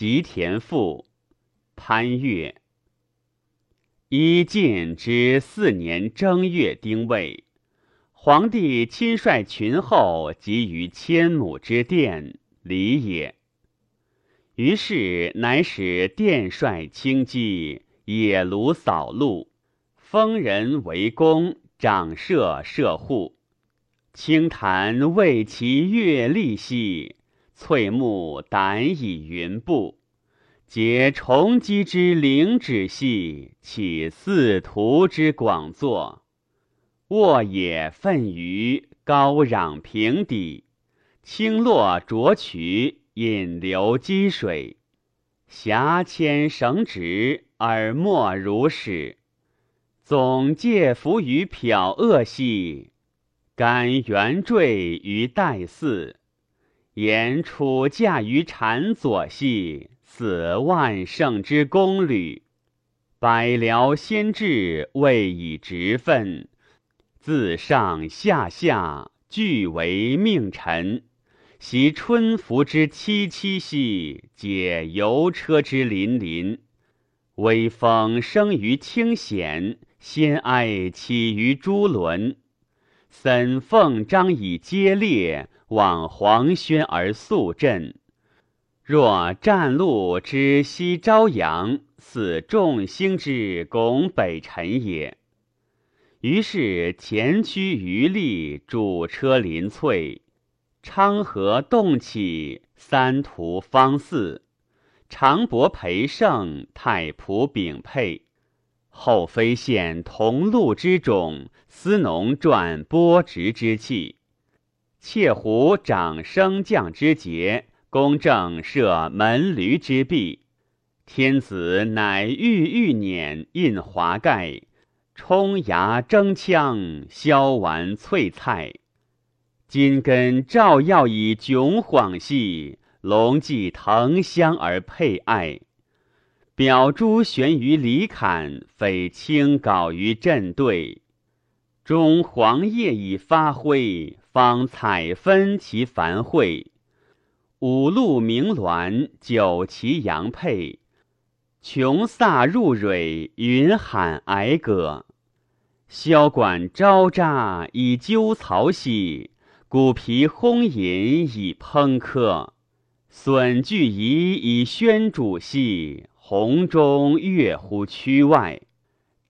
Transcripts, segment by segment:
吉田赋，潘岳。一晋之四年正月丁未，皇帝亲率群后集于千亩之殿，礼也。于是乃使殿帅轻骑野庐扫路，封人为公，长社射户。清谈为其月利兮，翠木胆以云布。结重基之灵指系，起四图之广作。沃野奋于高壤平底，清落浊渠，引流积水。峡牵绳直，而莫如始。总介浮于缥恶兮。甘圆坠于代寺，言处驾于禅左系，似万圣之宫旅。百僚先至，未以直分，自上下下俱为命臣。习春服之萋萋兮，解游车之辚辚。微风生于清显，先哀起于朱轮。森奉张以接列，往黄轩而肃振。若战路之西朝阳，似众星之拱北辰也。于是前驱余力，主车临翠，昌河动起，三途方四，长伯培盛，太仆秉佩。后妃献同路之种，司农转播植之器，妾胡长升降之节，公正设门闾之壁。天子乃御玉辇，印华盖，冲牙争枪，削丸翠菜。金根照耀以迥晃兮，龙骥腾香而佩爱。表珠悬于里坎，匪清稿于阵对。中黄叶已发辉，方采分其繁会。五路鸣鸾，九旗扬佩。琼飒入蕊，云喊哀歌。箫管招札以纠曹兮，鼓皮轰吟以烹客。损具仪以宣主兮。红中跃乎区外，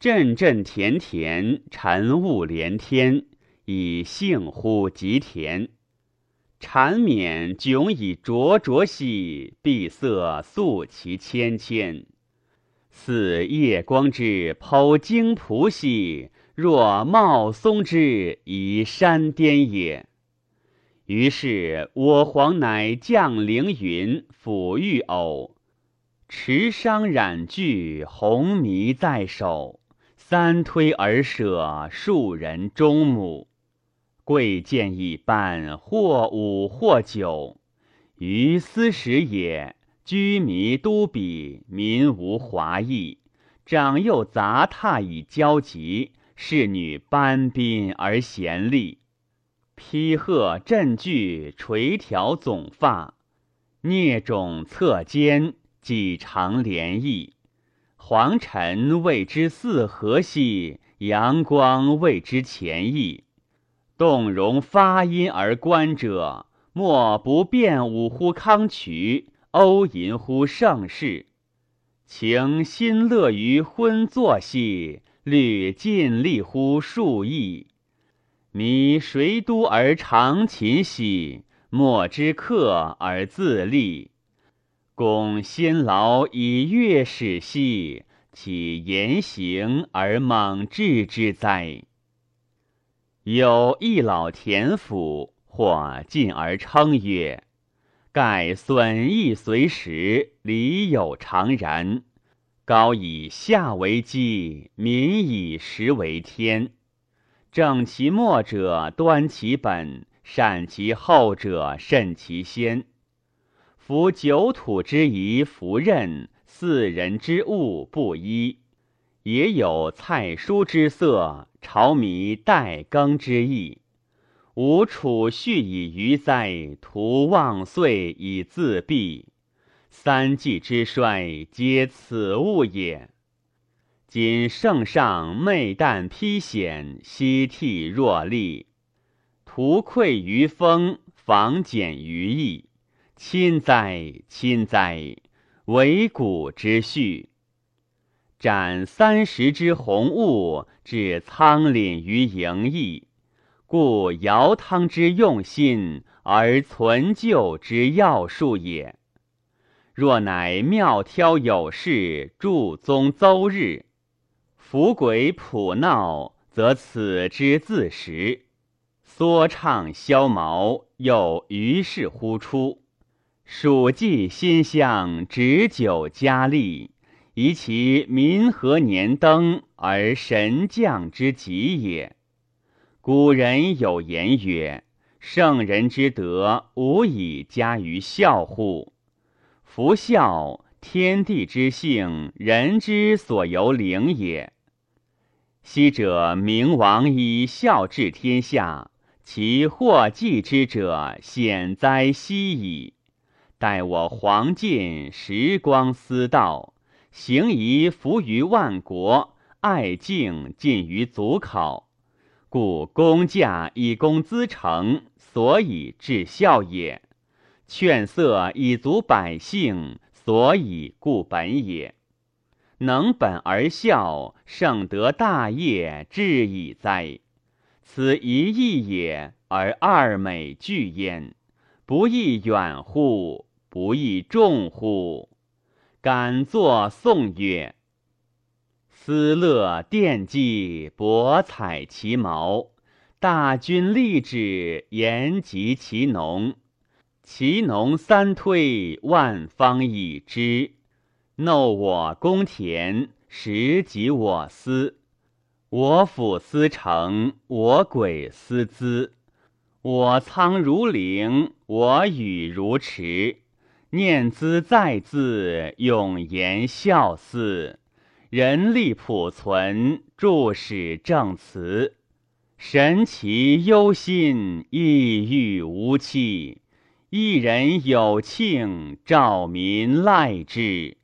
阵阵田田，晨雾连天，以幸乎吉田。缠绵迥以灼灼兮，碧色素其芊芊。似夜光之剖荆蒲兮，若茂松之移山巅也。于是我皇乃降凌云，抚玉偶。持觞染具，红泥在手，三推而舍，庶人中母。贵贱一般，或五或九。于斯时也，居弥都比，民无华裔。长幼杂沓以交集，侍女班宾而贤丽。披鹤振裾，垂髫总发，蹑踵侧肩。几长涟漪，黄尘谓之四合兮，阳光谓之前意。动容发音而观者，莫不辩舞乎康渠，欧吟乎盛世。情心乐于昏坐兮，虑尽力乎数亿。迷谁都而长琴兮，莫之客而自立。公辛劳以乐始兮，岂言行而猛志之哉？有一老田府，或进而称曰：“盖损益随时，礼有常然。高以下为基，民以食为天。正其末者，端其本；善其后者，慎其先。”夫九土之宜服任，四人之物不一，也有菜蔬之色，朝米待耕之意。吾储蓄以余哉，徒忘岁以自毙。三季之衰，皆此物也。今圣上昧旦披险，西替若厉，图溃于风，防减于役。亲哉，亲哉！为古之序，斩三十之鸿物，置仓廪于盈溢，故尧汤之用心，而存旧之要术也。若乃妙挑有事，助宗邹日，伏鬼普闹，则此之自食；缩畅消毛，又于是乎出。蜀稷馨香，执酒佳丽，以其民和年登而神降之极也。古人有言曰：“圣人之德，无以加于孝乎？夫孝，天地之性，人之所由灵也。昔者明王以孝治天下，其祸继之者，显哉奚矣！”待我黄尽时光思道，行仪服于万国，爱敬尽于祖考，故公驾以公资成，所以至孝也；劝色以足百姓，所以固本也。能本而孝，圣德大业至矣哉！此一义也，而二美俱焉，不亦远乎？不亦重乎？敢作颂曰：“思乐奠祭，博采其毛；大军立志，言及其农。其农三推，万方已之。弄我公田，实及我私。我府司成，我鬼司资。我仓如陵，我宇如池。”念兹在兹，永言孝思；人力普存，著史正辞。神奇忧心，抑郁无期。一人有庆，兆民赖之。